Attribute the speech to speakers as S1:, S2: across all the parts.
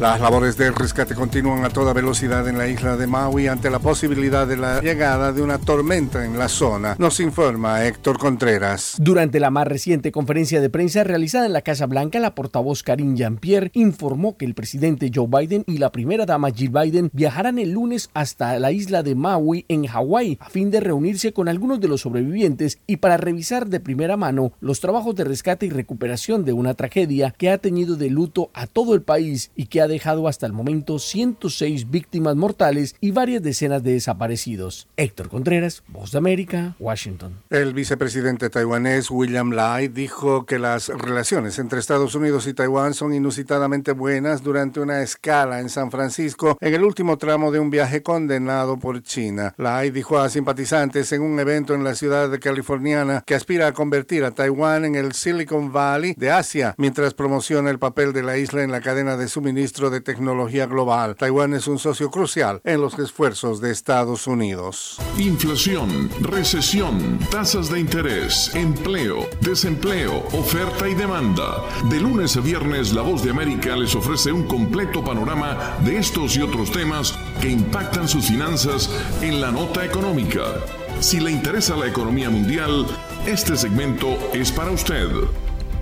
S1: Las labores de rescate continúan a toda velocidad en la isla de Maui ante la posibilidad de la llegada de una tormenta en la zona, nos informa Héctor Contreras.
S2: Durante la más reciente conferencia de prensa realizada en la Casa Blanca, la portavoz Karine Jean-Pierre informó que el presidente Joe Biden y la primera dama Jill Biden viajarán el lunes hasta la isla de Maui en Hawái a fin de reunirse con algunos de los sobrevivientes y para revisar de primera mano los trabajos de rescate y recuperación de una tragedia que ha tenido de luto a todo el país y que ha dejado hasta el momento 106 víctimas mortales y varias decenas de desaparecidos. Héctor Contreras, Voz de América, Washington.
S1: El vicepresidente taiwanés William Lai dijo que las relaciones entre Estados Unidos y Taiwán son inusitadamente buenas durante una escala en San Francisco en el último tramo de un viaje condenado por China. Lai dijo a simpatizantes en un evento en la ciudad de californiana que aspira a convertir a Taiwán en el Silicon Valley de Asia mientras promociona el papel de la isla en la cadena de suministro de tecnología global. Taiwán es un socio crucial en los esfuerzos de Estados Unidos.
S3: Inflación, recesión, tasas de interés, empleo, desempleo, oferta y demanda. De lunes a viernes, La Voz de América les ofrece un completo panorama de estos y otros temas que impactan sus finanzas en la nota económica. Si le interesa la economía mundial, este segmento es para usted.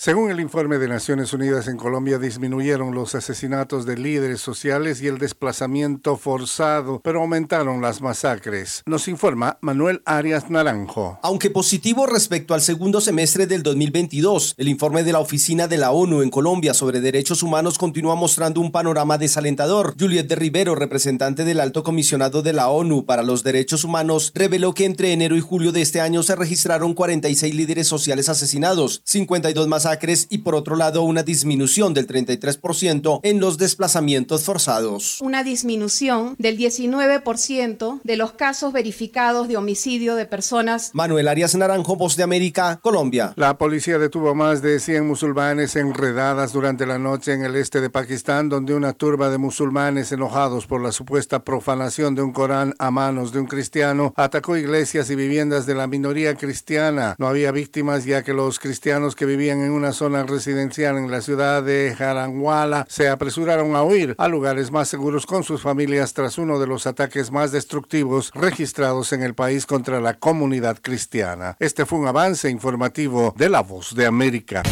S1: Según el informe de Naciones Unidas en Colombia, disminuyeron los asesinatos de líderes sociales y el desplazamiento forzado, pero aumentaron las masacres. Nos informa Manuel Arias Naranjo.
S4: Aunque positivo respecto al segundo semestre del 2022, el informe de la Oficina de la ONU en Colombia sobre derechos humanos continúa mostrando un panorama desalentador. Juliet de Rivero, representante del Alto Comisionado de la ONU para los Derechos Humanos, reveló que entre enero y julio de este año se registraron 46 líderes sociales asesinados, 52 más y por otro lado una disminución del 33% en los desplazamientos forzados.
S5: Una disminución del 19% de los casos verificados de homicidio de personas.
S4: Manuel Arias Naranjo, Voz de América, Colombia.
S1: La policía detuvo más de 100 musulmanes enredadas durante la noche en el este de Pakistán, donde una turba de musulmanes enojados por la supuesta profanación de un Corán a manos de un cristiano atacó iglesias y viviendas de la minoría cristiana. No había víctimas ya que los cristianos que vivían en una zona residencial en la ciudad de Jaranguala se apresuraron a huir a lugares más seguros con sus familias tras uno de los ataques más destructivos registrados en el país contra la comunidad cristiana. Este fue un avance informativo de La Voz de América.